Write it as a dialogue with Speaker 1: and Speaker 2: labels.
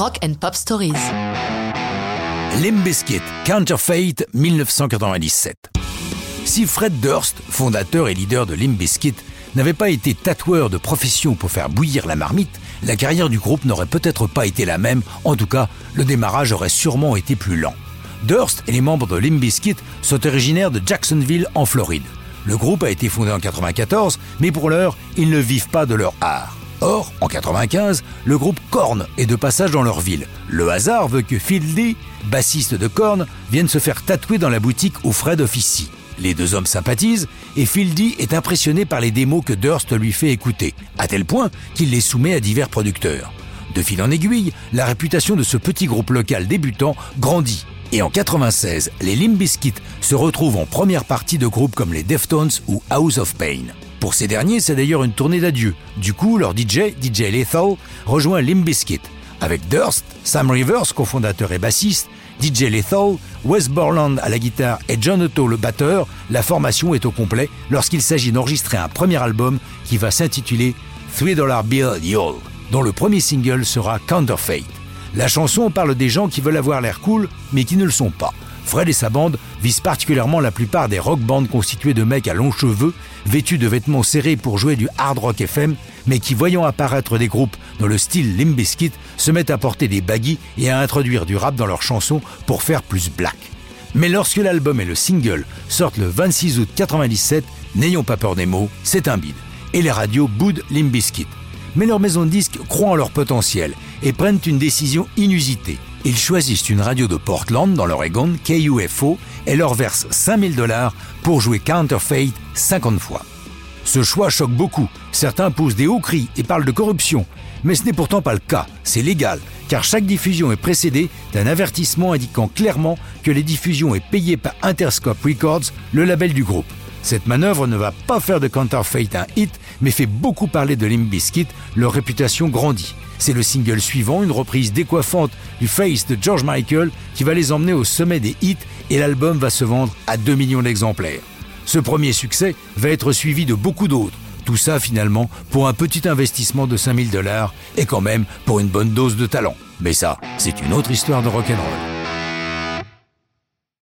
Speaker 1: Rock and Pop Stories.
Speaker 2: Limbiskit, Counterfeit 1997. Si Fred Durst, fondateur et leader de Limbiskit, n'avait pas été tatoueur de profession pour faire bouillir la marmite, la carrière du groupe n'aurait peut-être pas été la même, en tout cas, le démarrage aurait sûrement été plus lent. Durst et les membres de Limbiskit sont originaires de Jacksonville en Floride. Le groupe a été fondé en 1994, mais pour l'heure, ils ne vivent pas de leur art. Or, en 95, le groupe Korn est de passage dans leur ville. Le hasard veut que Phil Lee, bassiste de Korn, vienne se faire tatouer dans la boutique où Fred officie. Les deux hommes sympathisent et Phil Lee est impressionné par les démos que Durst lui fait écouter, à tel point qu'il les soumet à divers producteurs. De fil en aiguille, la réputation de ce petit groupe local débutant grandit. Et en 96, les Limbiskit se retrouvent en première partie de groupes comme les Deftones ou House of Pain. Pour ces derniers, c'est d'ailleurs une tournée d'adieu. Du coup, leur DJ, DJ Lethal, rejoint Limbiskit. Avec Durst, Sam Rivers, cofondateur et bassiste, DJ Lethal, Wes Borland à la guitare et John Otto le batteur, la formation est au complet lorsqu'il s'agit d'enregistrer un premier album qui va s'intituler Three Dollar Bill Y'all, dont le premier single sera Counterfeit. La chanson parle des gens qui veulent avoir l'air cool mais qui ne le sont pas. Fred et sa bande visent particulièrement la plupart des rock bands constituées de mecs à longs cheveux, vêtus de vêtements serrés pour jouer du hard rock FM, mais qui, voyant apparaître des groupes dans le style Limbiskit, se mettent à porter des baggy et à introduire du rap dans leurs chansons pour faire plus black. Mais lorsque l'album et le single sortent le 26 août 97, n'ayons pas peur des mots, c'est un bide. Et les radios boudent Limbiskit. Mais leur maison de disques croit en leur potentiel et prennent une décision inusitée. Ils choisissent une radio de Portland, dans l'Oregon, KUFO, et leur versent 5000 dollars pour jouer Counterfeit 50 fois. Ce choix choque beaucoup. Certains poussent des hauts cris et parlent de corruption. Mais ce n'est pourtant pas le cas. C'est légal, car chaque diffusion est précédée d'un avertissement indiquant clairement que les diffusions est payées par Interscope Records, le label du groupe. Cette manœuvre ne va pas faire de Counterfeit un hit, mais fait beaucoup parler de Limbiskit, leur réputation grandit. C'est le single suivant, une reprise décoiffante du Face de George Michael, qui va les emmener au sommet des hits et l'album va se vendre à 2 millions d'exemplaires. Ce premier succès va être suivi de beaucoup d'autres. Tout ça finalement pour un petit investissement de 5000 dollars et quand même pour une bonne dose de talent. Mais ça, c'est une autre histoire de rock'n'roll.